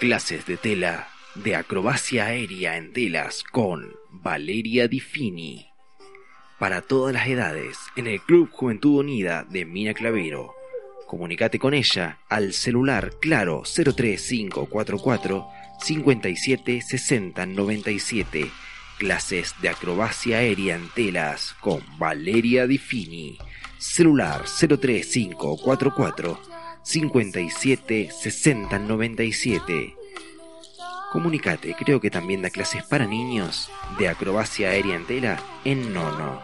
Clases de tela de acrobacia aérea en telas con Valeria Difini. Para todas las edades, en el Club Juventud Unida de Mina Clavero. Comunicate con ella al celular claro 03544 57 60 97. Clases de acrobacia aérea en telas con Valeria Difini. Celular 03544 57 60 97. Comunicate, creo que también da clases para niños de acrobacia aérea en tela en Nono.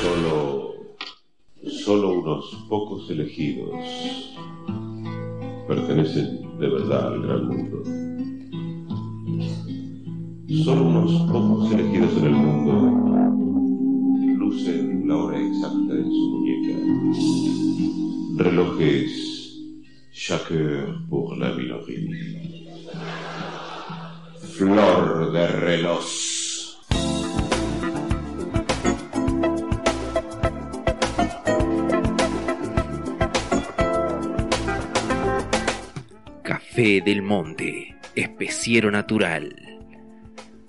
Solo, solo unos pocos elegidos pertenecen de verdad al gran mundo. Solo unos pocos elegidos en el mundo lucen la hora exacta en su muñeca. Relojes Chaque pour la minoría. Flor de reloj. Café del Monte, especiero natural.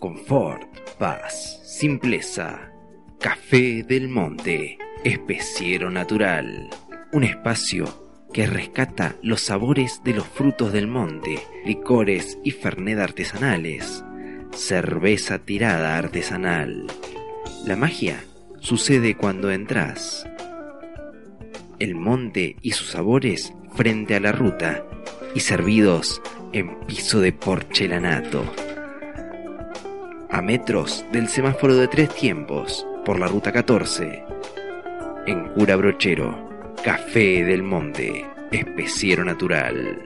Confort, paz, simpleza. Café del Monte, especiero natural. Un espacio que rescata los sabores de los frutos del monte, licores y fernet artesanales, cerveza tirada artesanal. La magia sucede cuando entras. El monte y sus sabores frente a la ruta y servidos en piso de porcelanato. A metros del semáforo de tres tiempos por la ruta 14. En Cura Brochero, Café del Monte, especiero natural.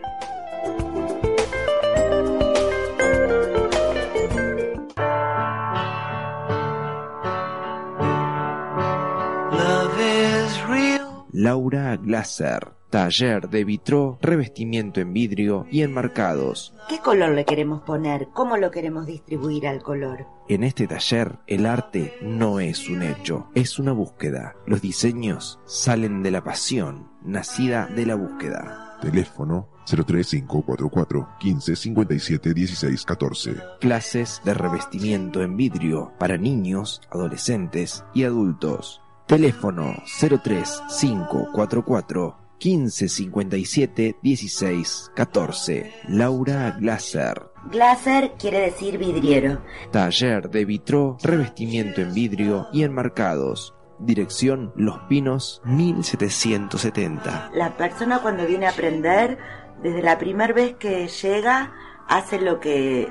Laura Glaser, taller de vitró, revestimiento en vidrio y enmarcados. ¿Qué color le queremos poner? ¿Cómo lo queremos distribuir al color? En este taller, el arte no es un hecho, es una búsqueda. Los diseños salen de la pasión, nacida de la búsqueda. Teléfono 03544 15 57 16 14. Clases de revestimiento en vidrio para niños, adolescentes y adultos. Teléfono 03544 1557 16 14. Laura Glaser. Glaser quiere decir vidriero. Taller de vitró, revestimiento en vidrio y enmarcados. Dirección Los Pinos 1770. La persona cuando viene a aprender, desde la primera vez que llega, hace lo que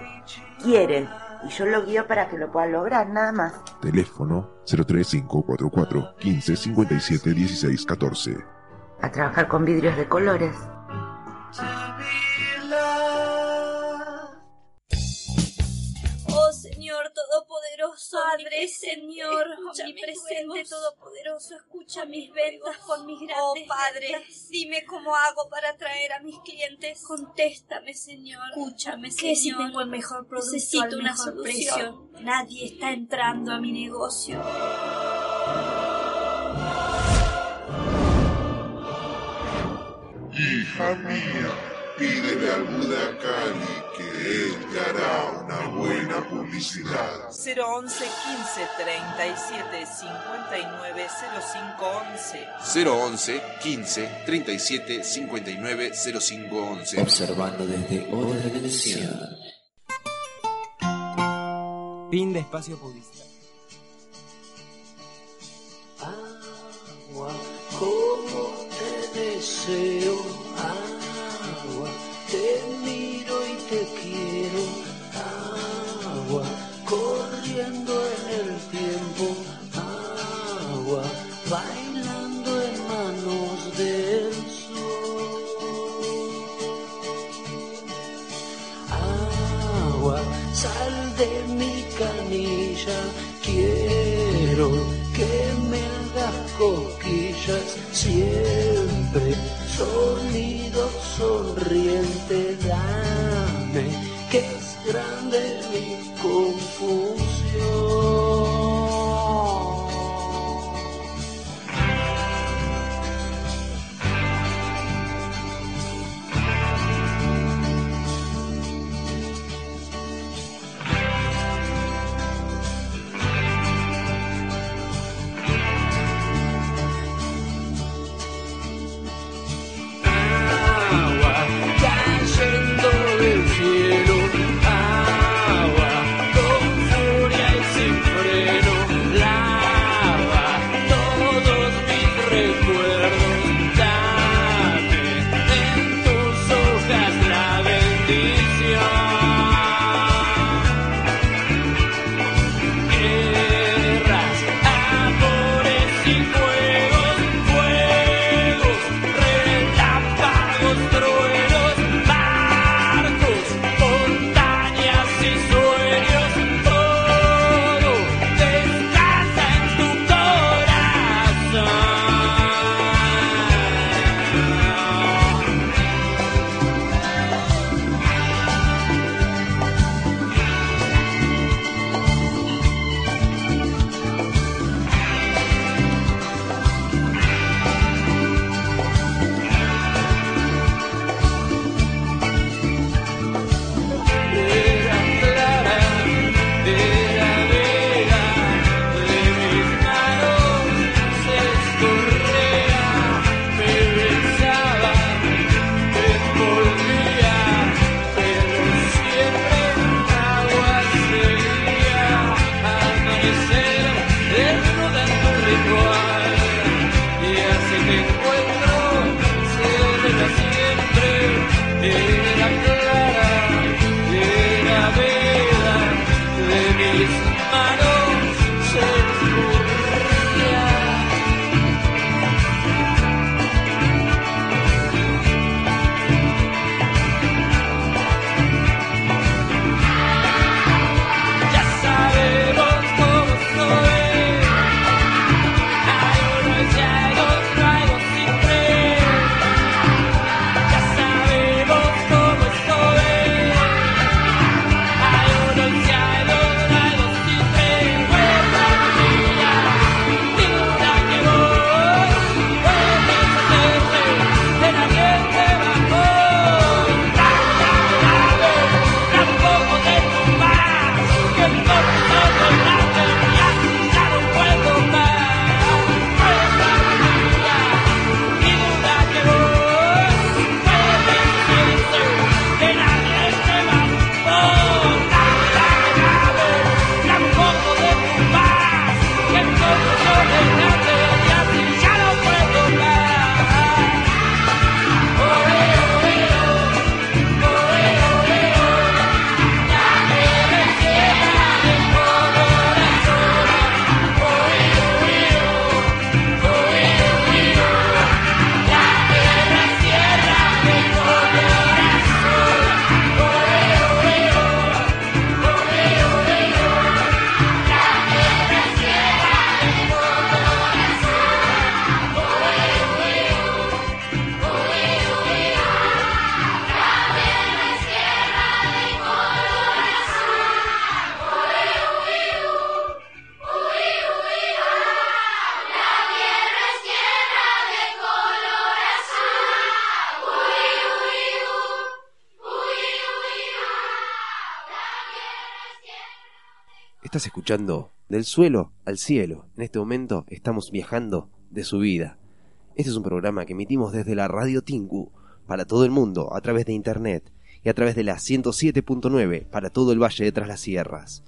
quiere. Y yo lo guío para que lo pueda lograr, nada más. Teléfono 03544 15 57 16 14. A trabajar con vidrios de colores. Oh Señor Todopoderoso, Padre, Señor, omnipresente Todopoderoso, escucha mis ventas con mis grandes Oh Padre, dime cómo hago para atraer a mis clientes. Contéstame, Señor. Escúchame, Señor. ¿Qué si tengo el mejor producto Necesito al una mejor solución. Nadie está entrando a mi negocio. Hija mía, pídele al Buda Kali que él te hará una buena publicidad. 011 15 37 59 0511 011 15 37 59 0511. Observando desde otra dimensión. Fin de espacio publicitario. Agua, como te Estás escuchando Del suelo al cielo. En este momento estamos viajando de su vida. Este es un programa que emitimos desde la Radio Tingu para todo el mundo a través de internet y a través de la 107.9 para todo el Valle de Tras las Sierras.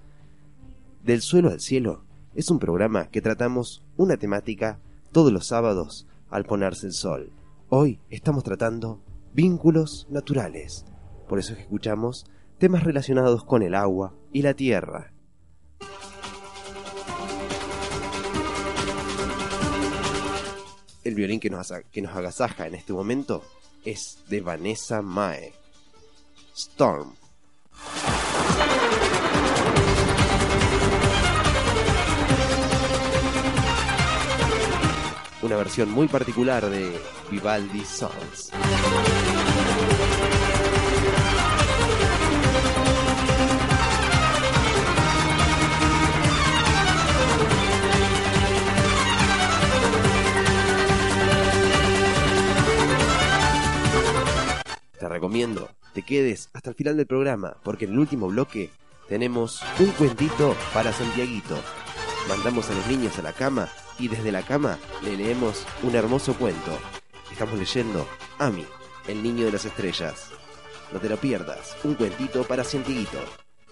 Del suelo al cielo es un programa que tratamos una temática todos los sábados al ponerse el sol. Hoy estamos tratando vínculos naturales. Por eso es que escuchamos temas relacionados con el agua y la tierra. El violín que nos, que nos agasaja en este momento es de Vanessa Mae. Storm. Una versión muy particular de Vivaldi Songs. Recomiendo te quedes hasta el final del programa, porque en el último bloque tenemos un cuentito para Santiaguito. Mandamos a los niños a la cama y desde la cama le leemos un hermoso cuento. Estamos leyendo Ami, el niño de las estrellas. No te lo pierdas, un cuentito para Santiaguito.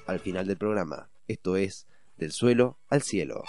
Al final del programa, esto es Del suelo al cielo.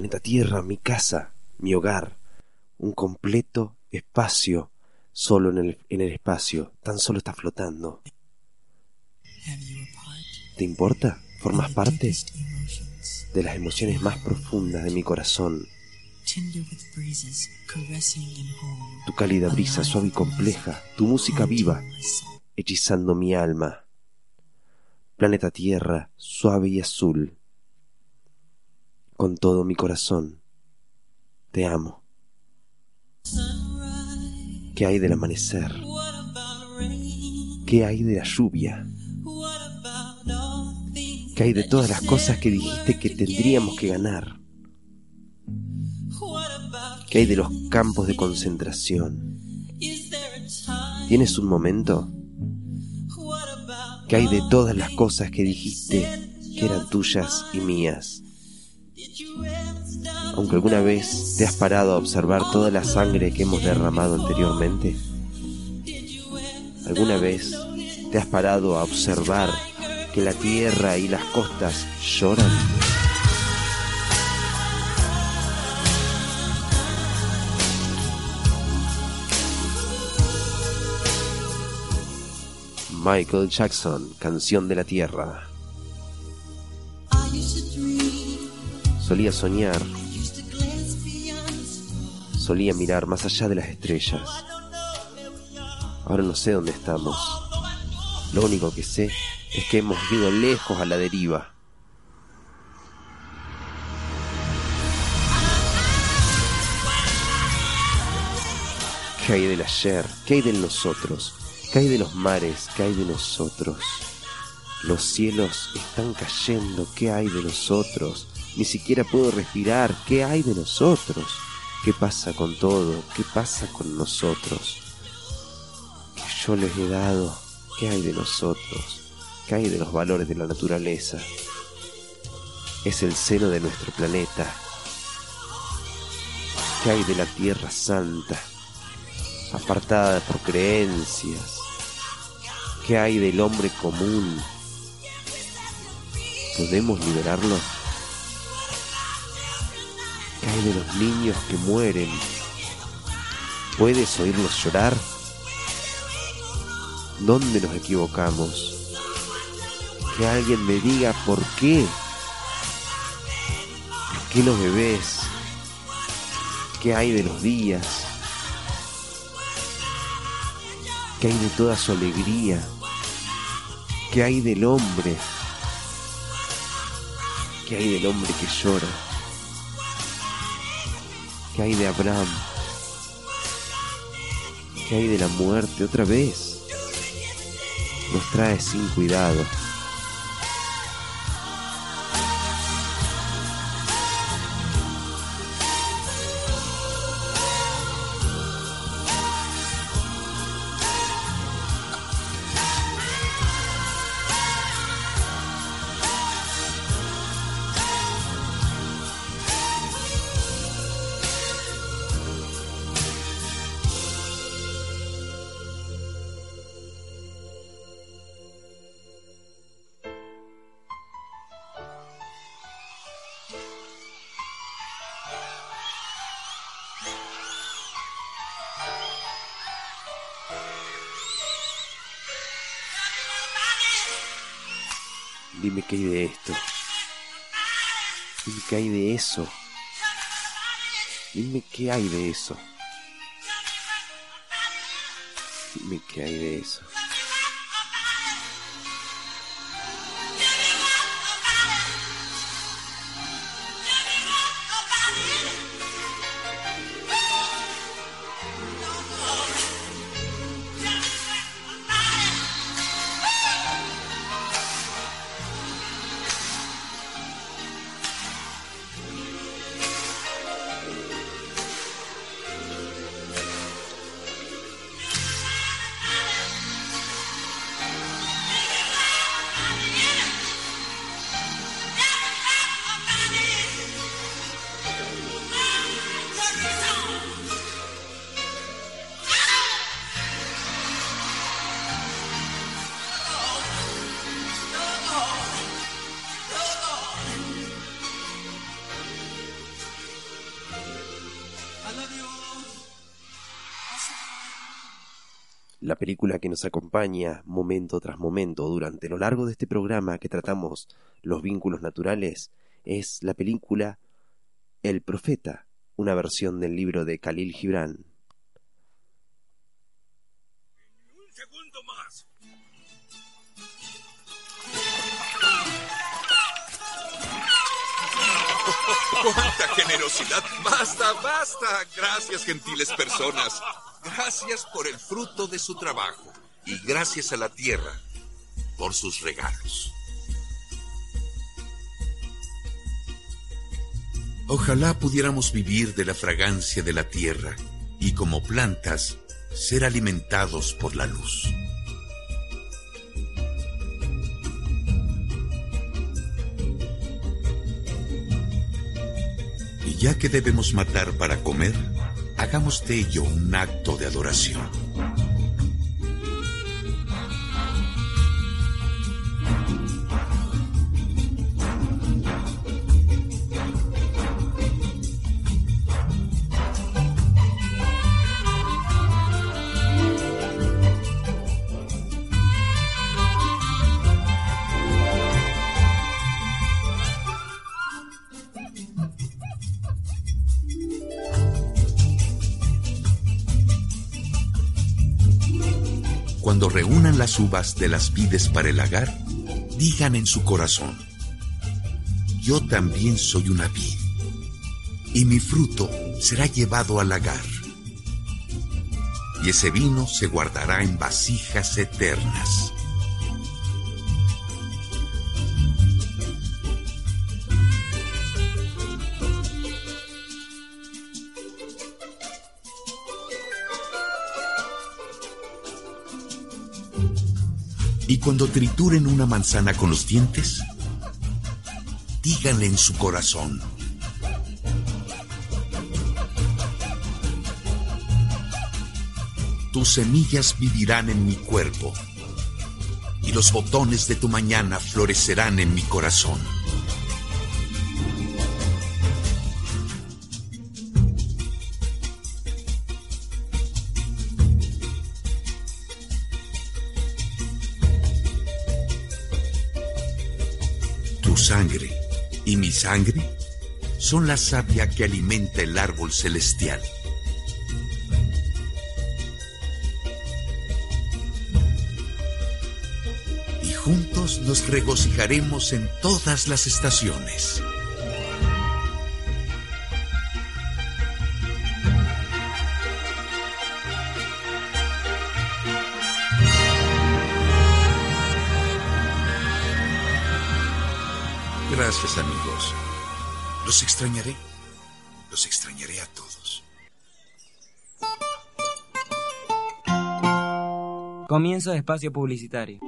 Planeta Tierra, mi casa, mi hogar. Un completo espacio, solo en el, en el espacio. Tan solo está flotando. ¿Te importa? ¿Formas parte de las emociones más profundas de mi corazón? Tu cálida brisa suave y compleja, tu música viva, hechizando mi alma. Planeta Tierra, suave y azul. Con todo mi corazón, te amo. ¿Qué hay del amanecer? ¿Qué hay de la lluvia? ¿Qué hay de todas las cosas que dijiste que tendríamos que ganar? ¿Qué hay de los campos de concentración? ¿Tienes un momento? ¿Qué hay de todas las cosas que dijiste que eran tuyas y mías? Aunque alguna vez te has parado a observar toda la sangre que hemos derramado anteriormente. ¿Alguna vez te has parado a observar que la tierra y las costas lloran? Michael Jackson, Canción de la Tierra. Solía soñar, solía mirar más allá de las estrellas. Ahora no sé dónde estamos. Lo único que sé es que hemos ido lejos a la deriva. ¿Qué hay del ayer? ¿Qué hay de nosotros? ¿Qué hay de los mares? ¿Qué hay de nosotros? Los cielos están cayendo. ¿Qué hay de nosotros? Ni siquiera puedo respirar. ¿Qué hay de nosotros? ¿Qué pasa con todo? ¿Qué pasa con nosotros? ¿Qué yo les he dado? ¿Qué hay de nosotros? ¿Qué hay de los valores de la naturaleza? Es el seno de nuestro planeta. ¿Qué hay de la Tierra Santa? Apartada por creencias. ¿Qué hay del hombre común? ¿Podemos liberarlo? ¿Qué hay de los niños que mueren? ¿Puedes oírlos llorar? ¿Dónde nos equivocamos? Que alguien me diga por qué. ¿Por qué los bebés? ¿Qué hay de los días? ¿Qué hay de toda su alegría? ¿Qué hay del hombre? ¿Qué hay del hombre que llora? ¿Qué hay de Abraham? ¿Qué hay de la muerte otra vez? Nos trae sin cuidado. Hay de eso. Dime qué hay de eso. Dime qué hay de eso. La película que nos acompaña momento tras momento durante lo largo de este programa que tratamos los vínculos naturales es la película El Profeta, una versión del libro de Khalil Gibran. Un segundo más. ¡Cuánta generosidad! ¡Basta, basta! Gracias, gentiles personas. Gracias por el fruto de su trabajo. Y gracias a la tierra por sus regalos. Ojalá pudiéramos vivir de la fragancia de la tierra y como plantas ser alimentados por la luz. Y ya que debemos matar para comer, hagamos de ello un acto de adoración. Las uvas de las vides para el lagar, digan en su corazón, yo también soy una vid, y mi fruto será llevado al lagar, y ese vino se guardará en vasijas eternas. Cuando trituren una manzana con los dientes, díganle en su corazón, tus semillas vivirán en mi cuerpo y los botones de tu mañana florecerán en mi corazón. Son la savia que alimenta el árbol celestial. Y juntos nos regocijaremos en todas las estaciones. Gracias amigos. Los extrañaré. Los extrañaré a todos. Comienzo de espacio publicitario.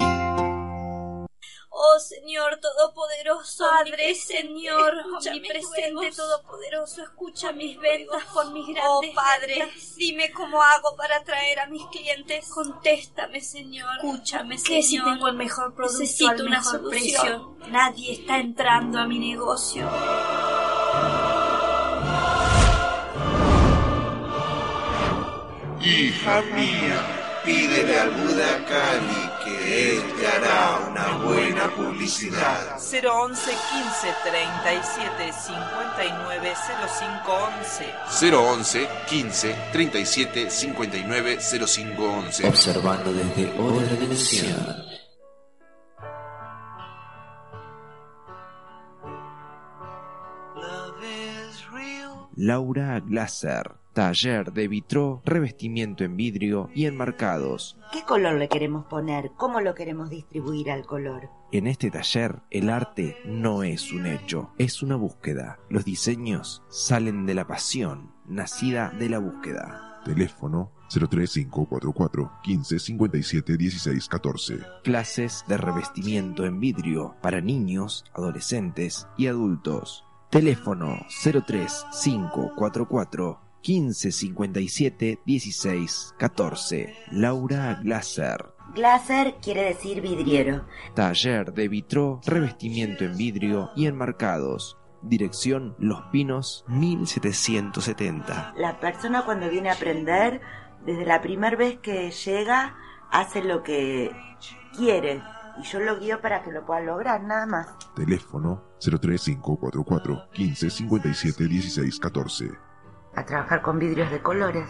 Oh Señor Todopoderoso, Padre, Señor, omnipresente Todopoderoso, escucha mis ventas con mis grandes Oh Padre, dime cómo hago para atraer a mis clientes. Contéstame, Señor. Escúchame, Señor. ¿Qué si tengo el mejor producto Necesito al una mejor solución. Nadie está entrando a mi negocio. Hija mía, pídele al Buda Kali que él te hará una buena publicidad. 011 15 37 59 05 11 011 15 37 59 05 11. Observando desde otra dimensión. Laura Glaser, taller de vitro, revestimiento en vidrio y enmarcados. ¿Qué color le queremos poner? ¿Cómo lo queremos distribuir al color? En este taller, el arte no es un hecho, es una búsqueda. Los diseños salen de la pasión, nacida de la búsqueda. Teléfono 03544 15 57 16 14. Clases de revestimiento en vidrio para niños, adolescentes y adultos. Teléfono 03544 15 57 16 14. Laura Glaser. Glaser quiere decir vidriero. Taller de vitro, revestimiento en vidrio y enmarcados. Dirección Los Pinos 1770. La persona cuando viene a aprender, desde la primera vez que llega, hace lo que quiere. Y yo lo guío para que lo pueda lograr, nada más. Teléfono 03544 15 57 16 14. A trabajar con vidrios de colores.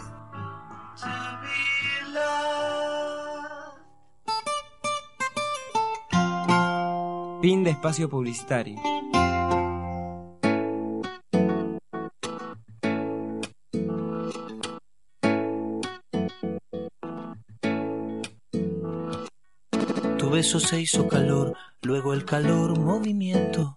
Fin de espacio publicitario. Tu beso se hizo calor, luego el calor movimiento,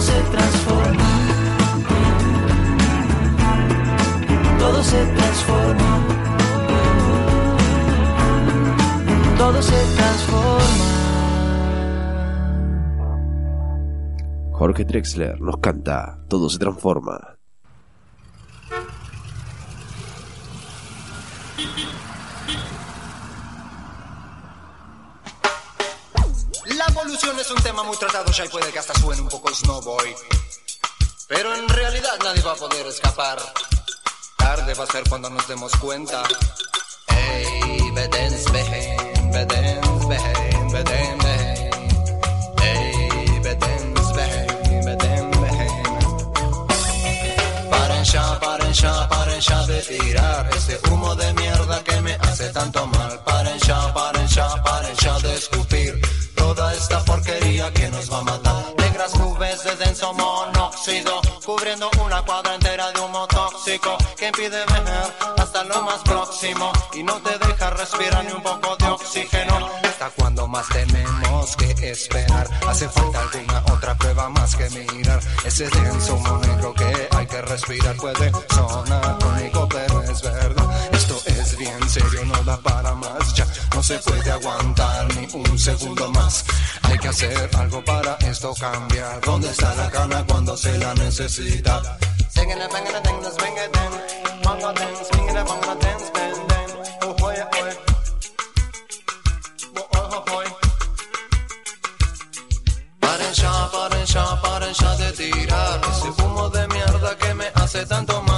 Todo se transforma. Todo se transforma. Todo se transforma. Jorge Drexler nos canta Todo se transforma. Poder escapar. Tarde va a ser cuando nos demos cuenta. Ey, bedens behen, bedens behen, beden behen. Ey, bedens. Paren ya, paren ya, paren ya de tirar ese humo de mierda que me hace tanto mal. Paren ya, paren ya, paren ya de escupir toda esta porquería que nos va a matar. Negras nubes de denso monóxido, una cuadra entera de humo tóxico que impide ver hasta lo más próximo y no te deja respirar ni un poco de oxígeno. Hasta cuando más tenemos que esperar, hace falta alguna otra prueba más que mirar. Ese denso humo negro que hay que respirar puede sonar cómico, pero es verdad. Es bien serio, no da para más ya. No se puede aguantar ni un segundo más. Hay que hacer algo para esto cambiar. ¿Dónde está la cana cuando se la necesita? Paren ya, paren ya, paren ya de tirar ese humo de mierda que me hace tanto mal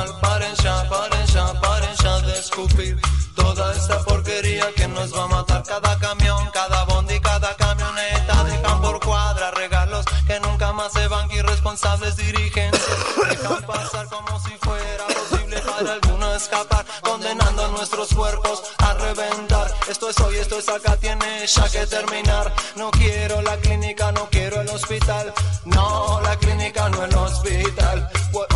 toda esta porquería que nos va a matar cada camión, cada bondi, cada camioneta. Dejan por cuadra regalos que nunca más se van, irresponsables dirigencias. Dejan pasar como si fuera posible para alguno escapar, condenando a nuestros cuerpos a reventar. Esto es hoy, esto es acá, tiene ya que terminar. No quiero la clínica, no quiero el hospital. No, la clínica no el hospital. Pues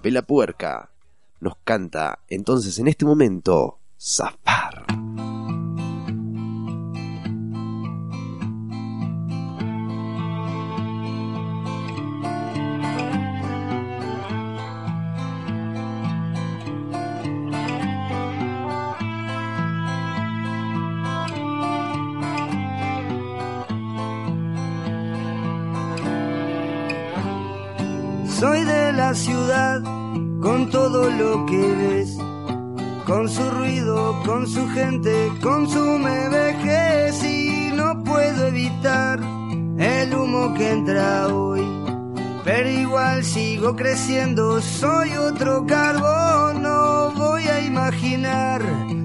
Capela Puerca. Nos canta entonces en este momento sigo creciendo, soy otro carbón, no voy a imaginar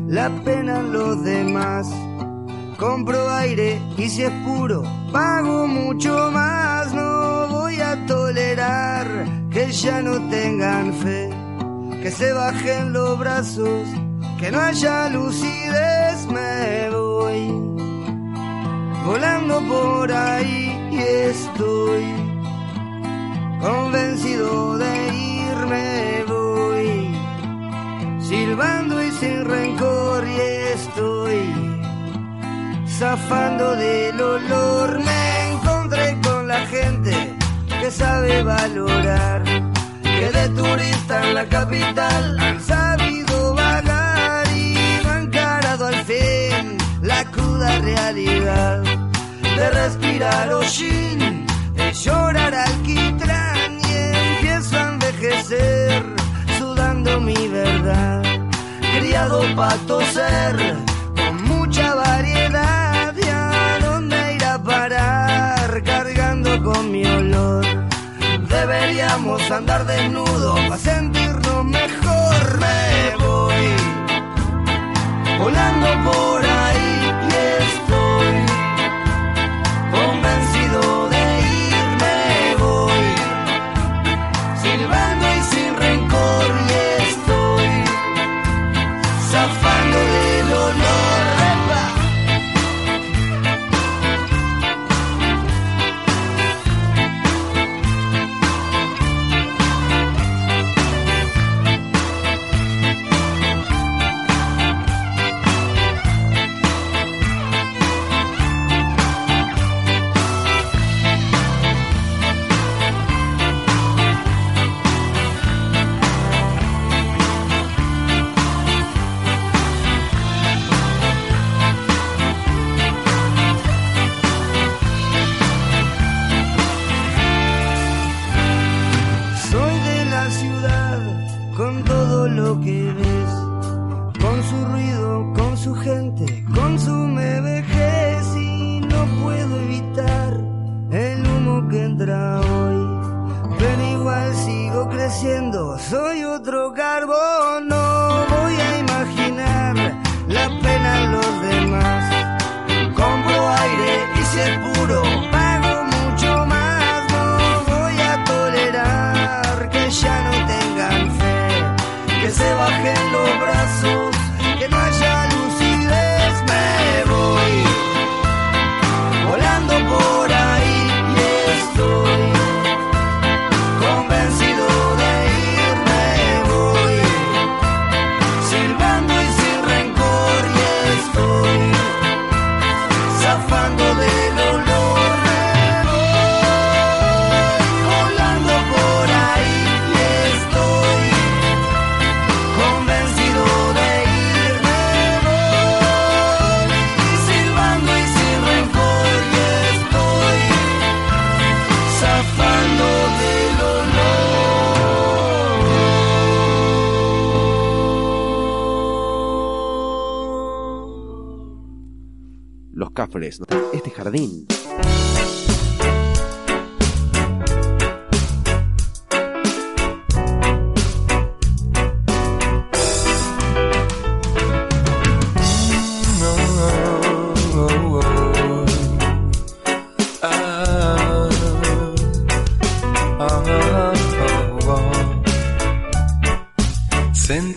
la pena en los demás. Compro aire y si es puro, pago mucho más, no voy a tolerar que ya no tengan fe, que se bajen los brazos, que no haya lucidez, me voy. Volando por ahí y estoy convencido de irme voy, silbando y sin rencor y estoy, zafando del olor, me encontré con la gente que sabe valorar, que de turista en la capital han sabido vagar y han carado al fin la cruda realidad de respirar hollín, de llorar alquitrán envejecer, sudando mi verdad. Criado para toser, con mucha variedad, ¿y a dónde irá parar? Cargando con mi olor. Deberíamos andar desnudos para sentirnos mejor. Me voy volando por ahí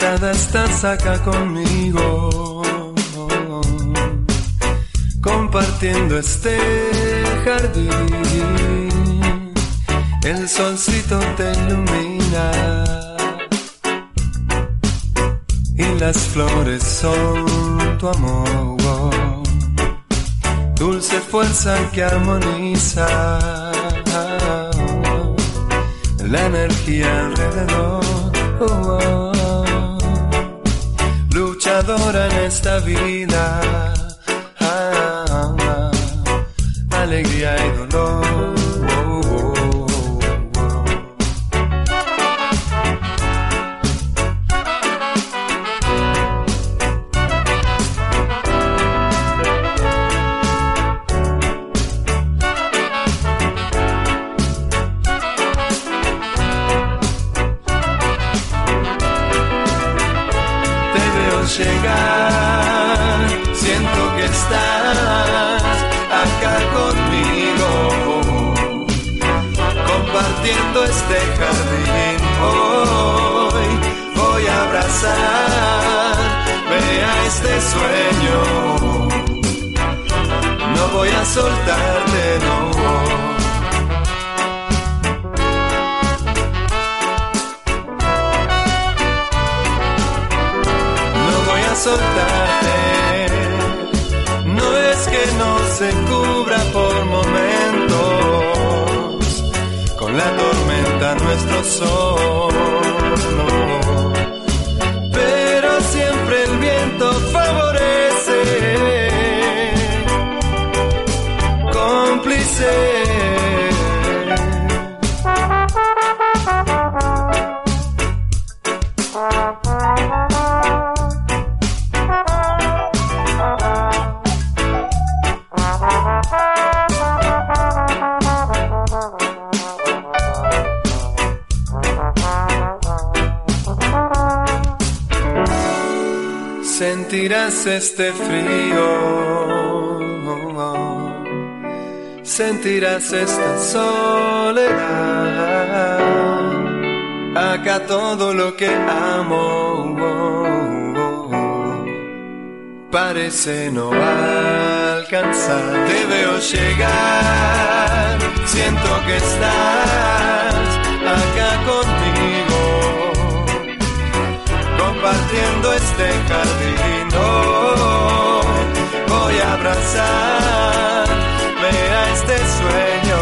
Sentada estás acá conmigo, compartiendo este jardín. El solcito te ilumina y las flores son tu amor, dulce fuerza que armoniza la energía alrededor. Luchadora en esta vida, compartiendo este jardín. Hoy voy a abrazarme a este sueño, no voy a soltarte, no. no voy a soltarte. No es que no se cubra por momentos tormenta nuestro sol. Sentirás este frío, sentirás esta soledad. Acá todo lo que amo parece no alcanzar. Te veo llegar, siento que estás acá conmigo compartiendo este jardín. Oh, voy a abrazarme a este sueño.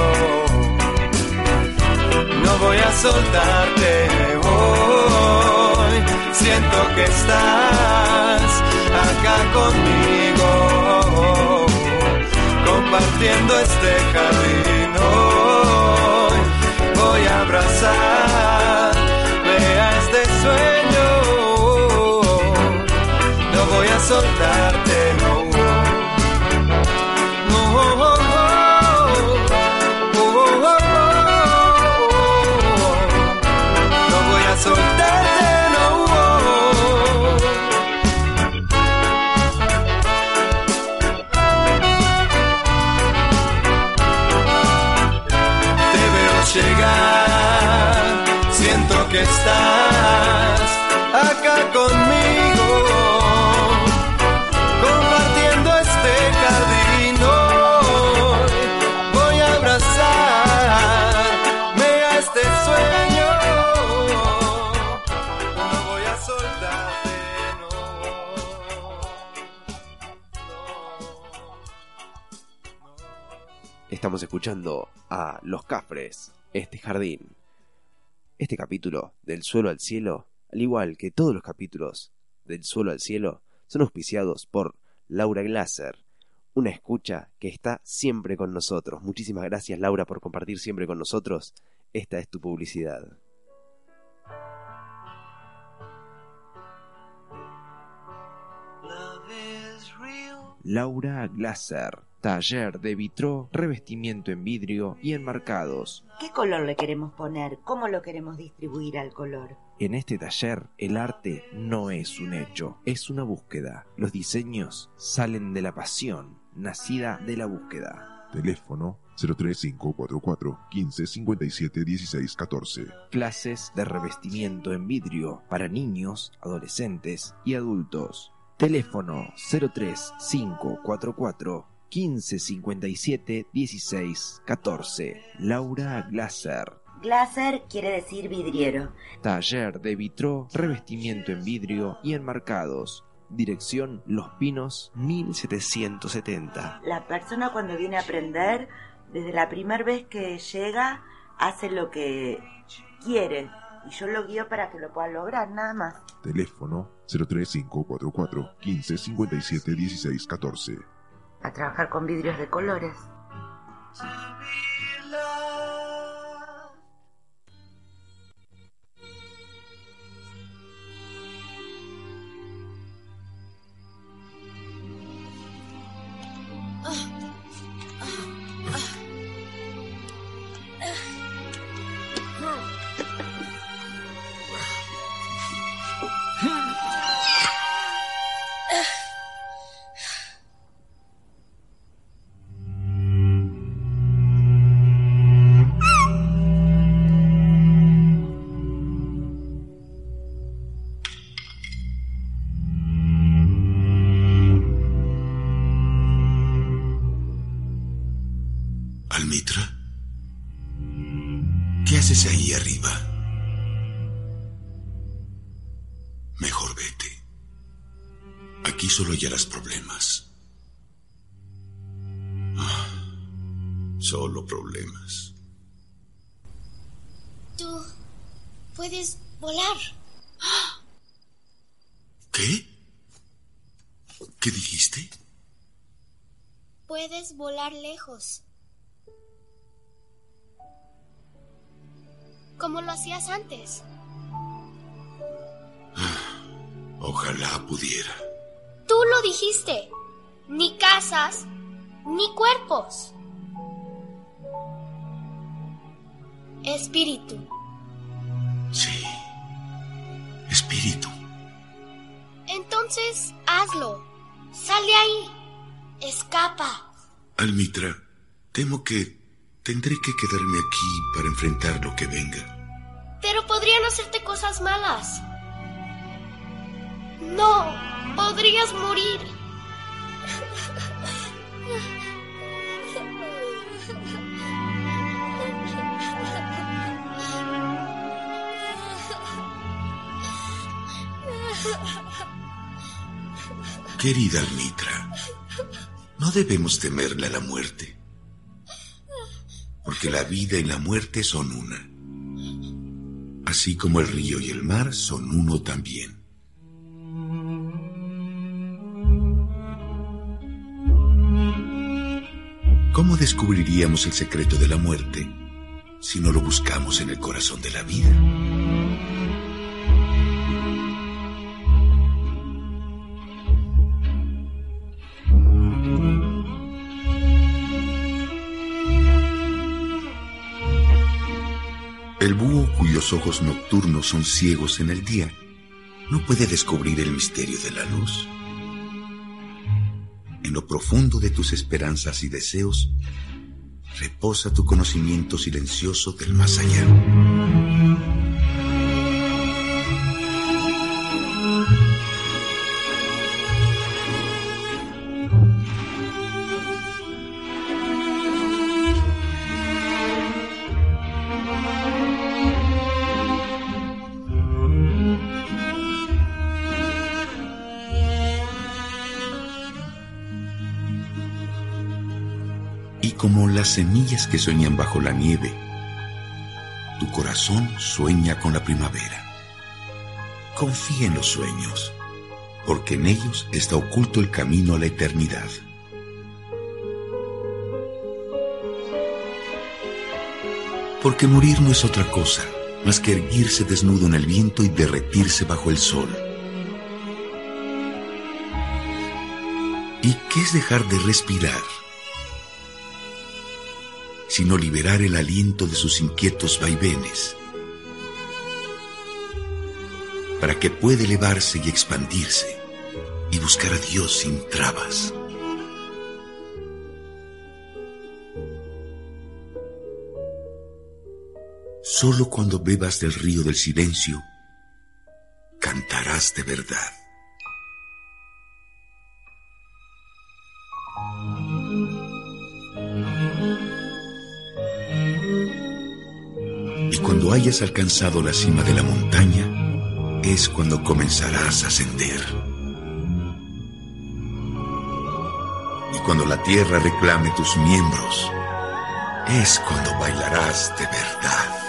No voy a soltarte hoy. Siento que estás acá conmigo, compartiendo este jardín. Voy a abrazarme a este sueño no Estamos escuchando a Los Cafres, este jardín. Este capítulo, Del suelo al cielo, al igual que todos los capítulos Del suelo al cielo, son auspiciados por Laura Glasser, una escucha que está siempre con nosotros. Muchísimas gracias Laura por compartir siempre con nosotros. Esta es tu publicidad. Laura Glasser, taller de vitro, revestimiento en vidrio y enmarcados. ¿Qué color le queremos poner? ¿Cómo lo queremos distribuir al color? En este taller, el arte no es un hecho, es una búsqueda. Los diseños salen de la pasión, nacida de la búsqueda. Teléfono 03544 15 57 16 14. Clases de revestimiento en vidrio para niños, adolescentes y adultos. Teléfono 03544 15 57 16 14. Laura Glasser. Glaser quiere decir vidriero. Taller de vitro, revestimiento en vidrio y enmarcados. Dirección Los Pinos 1770. La persona cuando viene a aprender, desde la primera vez que llega, hace lo que quiere. Y yo lo guío para que lo pueda lograr, nada más. Teléfono 03544 15 57 16 14. A trabajar con vidrios de colores. Almitra, solo hallarás problemas. Ah, solo problemas. Tú puedes volar. ¿Qué? ¿Qué dijiste? Puedes volar lejos. Como lo hacías antes. Ojalá pudiera. Tú lo dijiste. Ni casas, ni cuerpos. Espíritu. Sí. Espíritu. Entonces, hazlo. Sal de ahí. Escapa. Almitra, temo que tendré que quedarme aquí para enfrentar lo que venga. Pero podrían hacerte cosas malas. No, podrías morir. Querida Almitra, no debemos temerle a la muerte, porque la vida y la muerte son una, así como el río y el mar son uno también. ¿Cómo descubriríamos el secreto de la muerte si no lo buscamos en el corazón de la vida? El búho cuyos ojos nocturnos son ciegos en el día no puede descubrir el misterio de la luz. Lo profundo de tus esperanzas y deseos reposa tu conocimiento silencioso del más allá. Semillas que sueñan bajo la nieve, tu corazón sueña con la primavera. Confía en los sueños, porque en ellos está oculto el camino a la eternidad. Porque morir no es otra cosa más que erguirse desnudo en el viento y derretirse bajo el sol. ¿Y qué es dejar de respirar? Sino liberar el aliento de sus inquietos vaivenes, para que pueda elevarse y expandirse y buscar a Dios sin trabas. Solo cuando bebas del río del silencio, cantarás de verdad. Cuando hayas alcanzado la cima de la montaña, es cuando comenzarás a ascender. Y cuando la tierra reclame tus miembros, es cuando bailarás de verdad.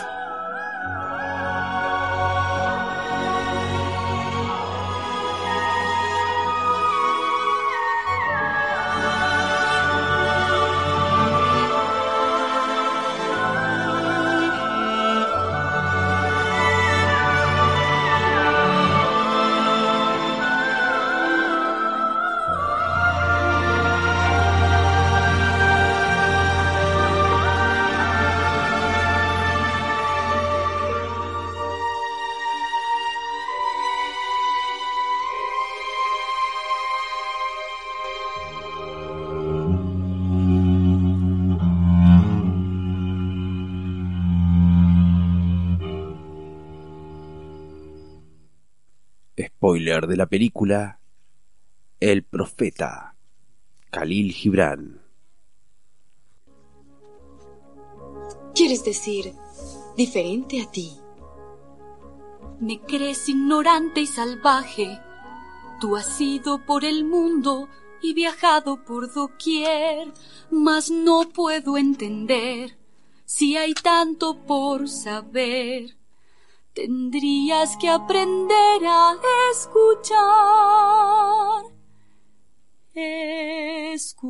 De la película El Profeta, Khalil Gibran. ¿Quieres decir diferente a ti? Me crees ignorante y salvaje. Tú has ido por el mundo y viajado por doquier, mas no puedo entender si hay tanto por saber. Tendrías que aprender a escuchar. Escuchar.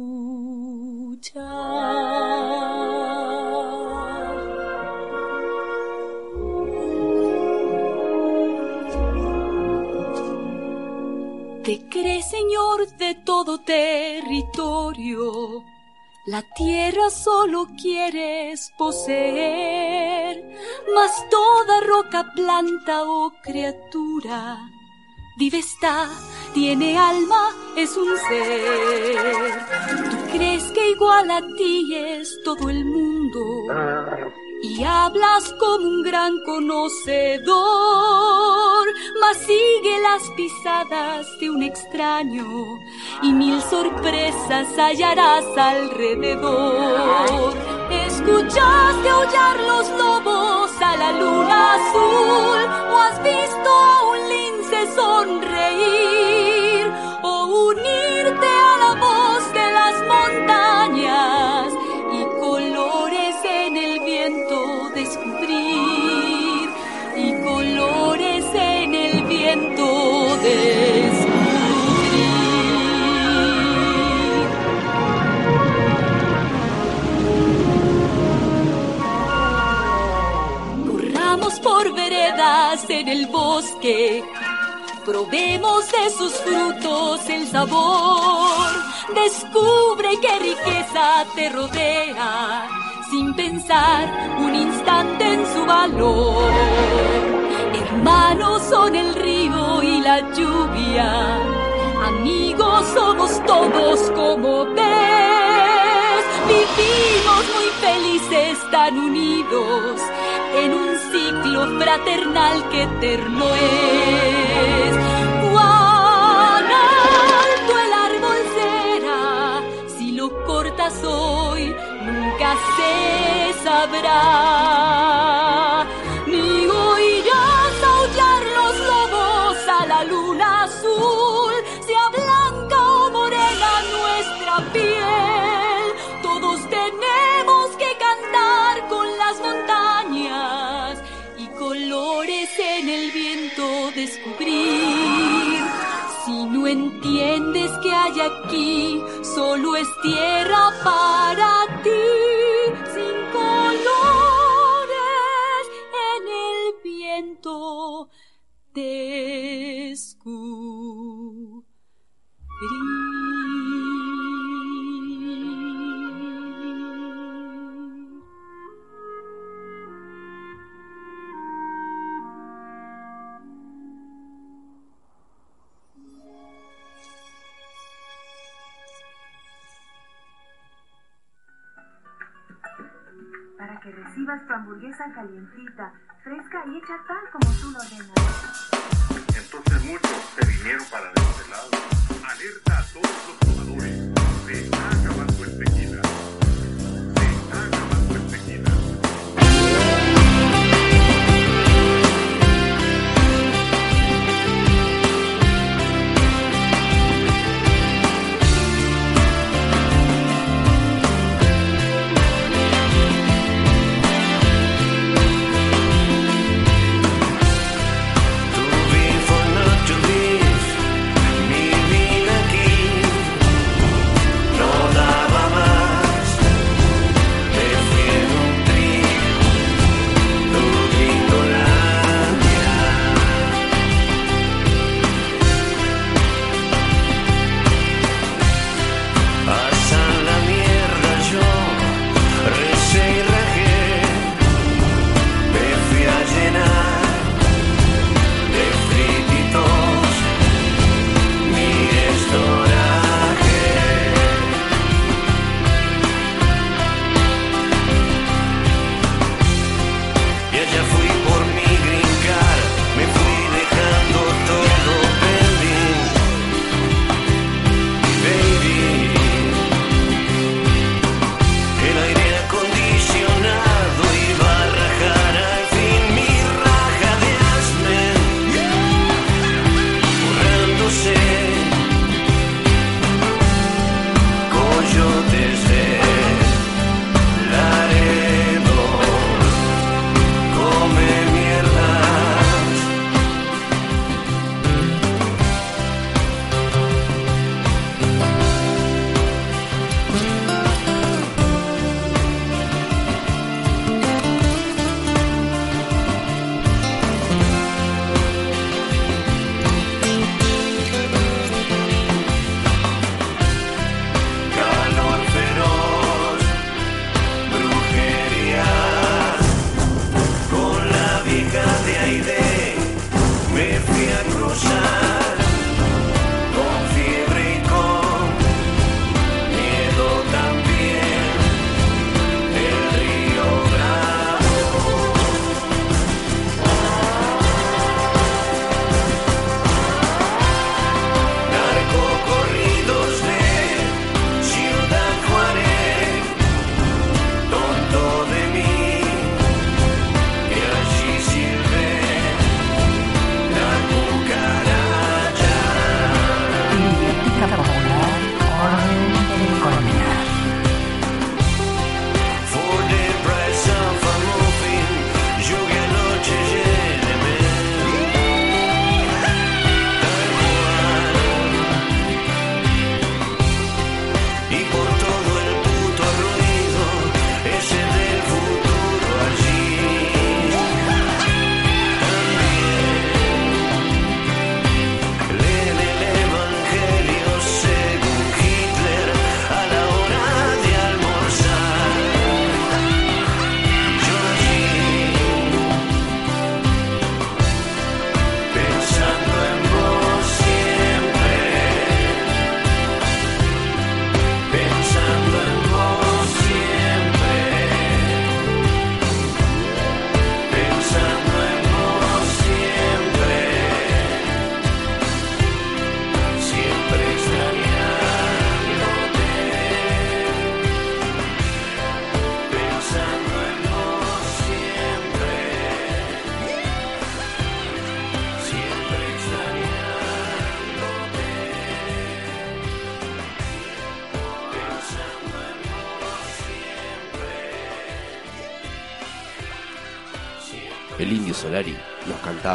Te crees señor de todo territorio. La tierra solo quieres poseer, mas toda roca, planta o criatura vive tiene alma, es un ser. Tú crees que igual a ti es todo el mundo y hablas como un gran conocedor, mas sigue las pisadas de un extraño y mil sorpresas hallarás alrededor. ¿Escuchaste aullar los lobos a la luna azul o has visto a un lince sonreír o unirte en el bosque, probemos de sus frutos el sabor, descubre qué riqueza te rodea sin pensar un instante en su valor. Hermanos son el río y la lluvia, amigos somos todos como ves. Vivimos muy felices tan unidos en un ciclo fraternal que eterno es. Cuán alto el árbol será si lo cortas hoy nunca se sabrá. hay aquí solo es tierra para ti, sin colores en el viento te. recibas tu hamburguesa calientita, fresca y hecha tal como tú lo ordenas. Entonces muchos se vinieron para este lado. Alerta a todos los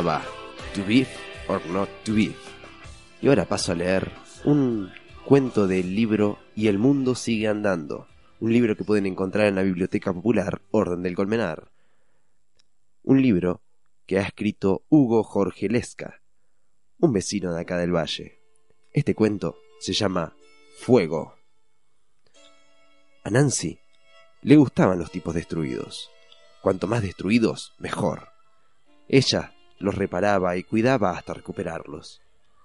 llamaba To Be or Not To Be. Y ahora paso a leer un cuento del libro Y el mundo sigue andando, un libro que pueden encontrar en la Biblioteca Popular Orden del Colmenar. Un libro que ha escrito Hugo Jorge Lesca, un vecino de acá del valle. Este cuento se llama Fuego. A Nancy le gustaban los tipos destruidos. Cuanto más destruidos, mejor. Ella los reparaba y cuidaba hasta recuperarlos.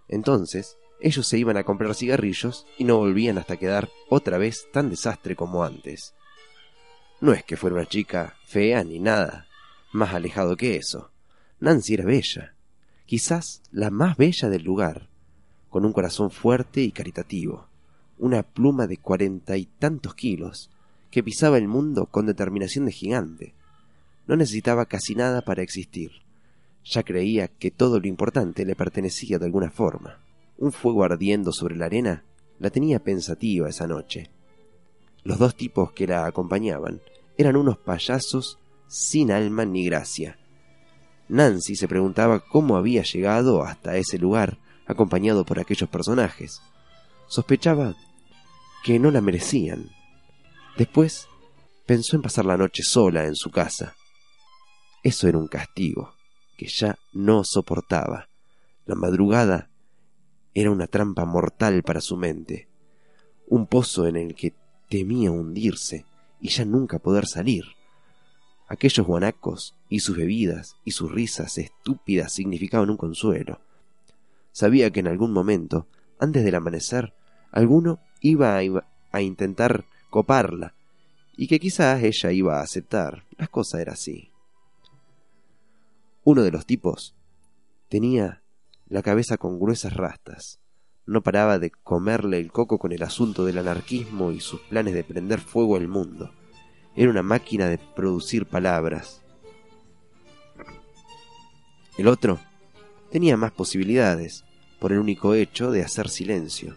Entonces, ellos se iban a comprar cigarrillos y no volvían hasta quedar otra vez tan desastre como antes. No es que fuera una chica fea ni nada, más alejado que eso. Nancy era bella, quizás la más bella del lugar, con un corazón fuerte y caritativo, una pluma de cuarenta y tantos kilos, que pisaba el mundo con determinación de gigante. No necesitaba casi nada para existir. Ya creía que todo lo importante le pertenecía de alguna forma. Un fuego ardiendo sobre la arena la tenía pensativa esa noche. Los dos tipos que la acompañaban eran unos payasos sin alma ni gracia. Nancy se preguntaba cómo había llegado hasta ese lugar acompañado por aquellos personajes. Sospechaba que no la merecían. Después pensó en pasar la noche sola en su casa. Eso era un castigo que ya no soportaba. La madrugada era una trampa mortal para su mente, un pozo en el que temía hundirse y ya nunca poder salir. Aquellos guanacos y sus bebidas y sus risas estúpidas significaban un consuelo. Sabía que en algún momento, antes del amanecer, alguno iba a, intentar coparla y que quizás ella iba a aceptar. Las cosas eran así. Uno de los tipos tenía la cabeza con gruesas rastas. No paraba de comerle el coco con el asunto del anarquismo y sus planes de prender fuego al mundo. Era una máquina de producir palabras. El otro tenía más posibilidades por el único hecho de hacer silencio.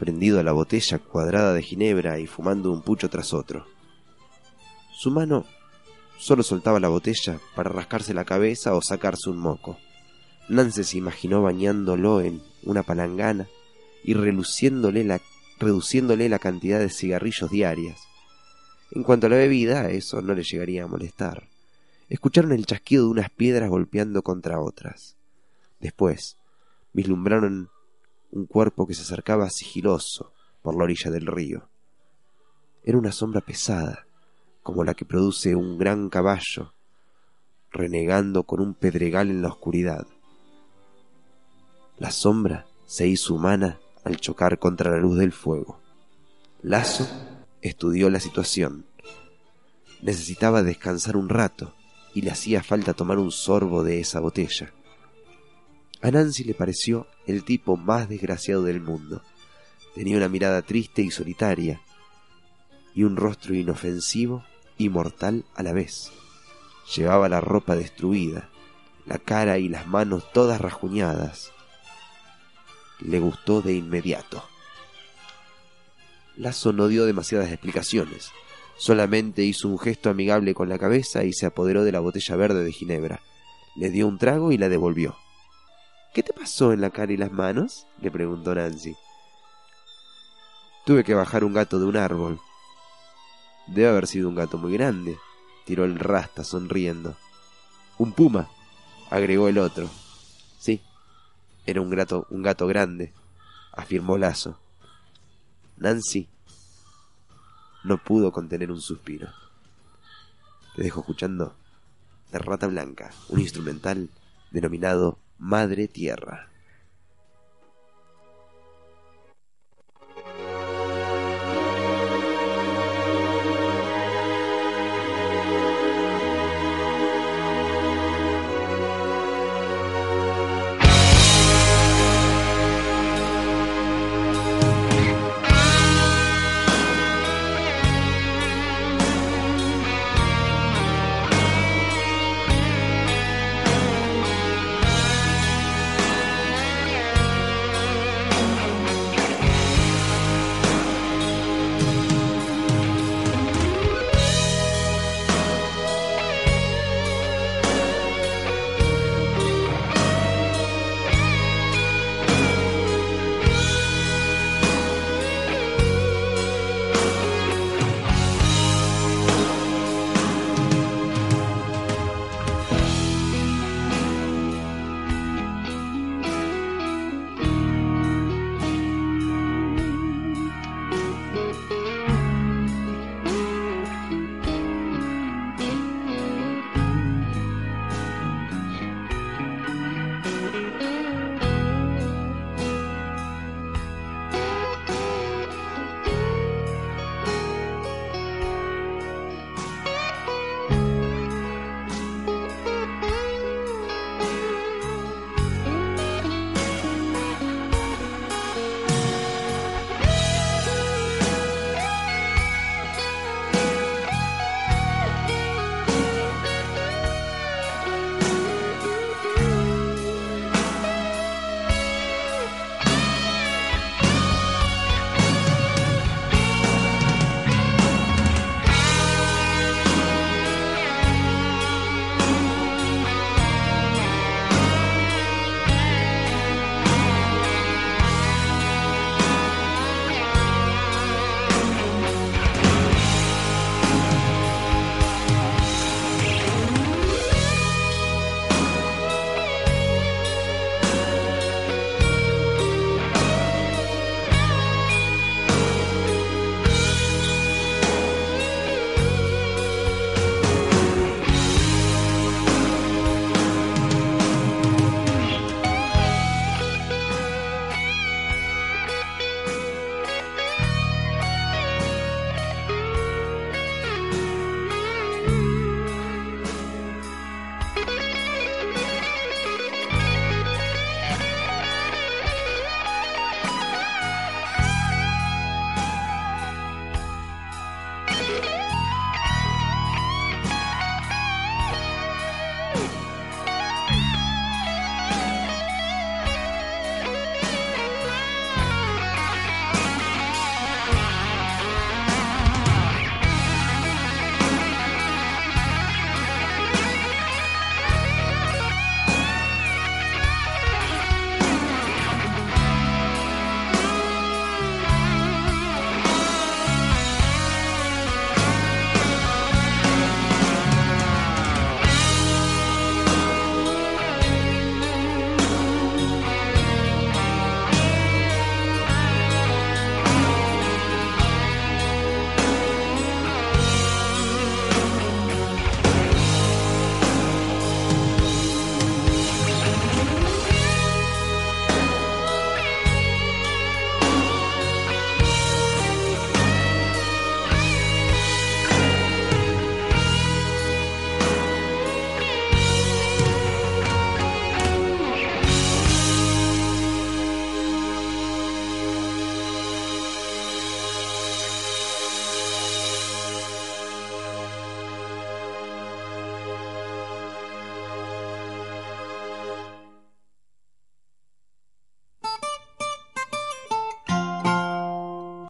Prendido a la botella cuadrada de ginebra y fumando un pucho tras otro. Su mano solo soltaba la botella para rascarse la cabeza o sacarse un moco. Nance se imaginó bañándolo en una palangana y reluciéndole la, reduciéndole la cantidad de cigarrillos diarias. En cuanto a la bebida, eso no le llegaría a molestar. Escucharon el chasquido de unas piedras golpeando contra otras. Después, vislumbraron un cuerpo que se acercaba sigiloso por la orilla del río. Era una sombra pesada, como la que produce un gran caballo, renegando con un pedregal en la oscuridad. La sombra se hizo humana al chocar contra la luz del fuego. Lazo estudió la situación. Necesitaba descansar un rato y le hacía falta tomar un sorbo de esa botella. A Nancy le pareció el tipo más desgraciado del mundo. Tenía una mirada triste y solitaria y un rostro inofensivo y mortal a la vez. Llevaba la ropa destruida, la cara y las manos todas rajuñadas. Le gustó de inmediato. Lazo no dio demasiadas explicaciones. Solamente hizo un gesto amigable con la cabeza y se apoderó de la botella verde de Ginebra. Le dio un trago y la devolvió. ¿Qué te pasó en la cara y las manos? le preguntó Nancy. Tuve que bajar un gato de un árbol. Debe haber sido un gato muy grande, tiró el rasta sonriendo. Un puma, agregó el otro. Sí, era un gato, un gato grande, afirmó Lazo. Nancy no pudo contener un suspiro. Te dejo escuchando de Rata Blanca, un instrumental denominado Madre Tierra.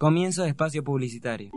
Comienzo de espacio publicitario.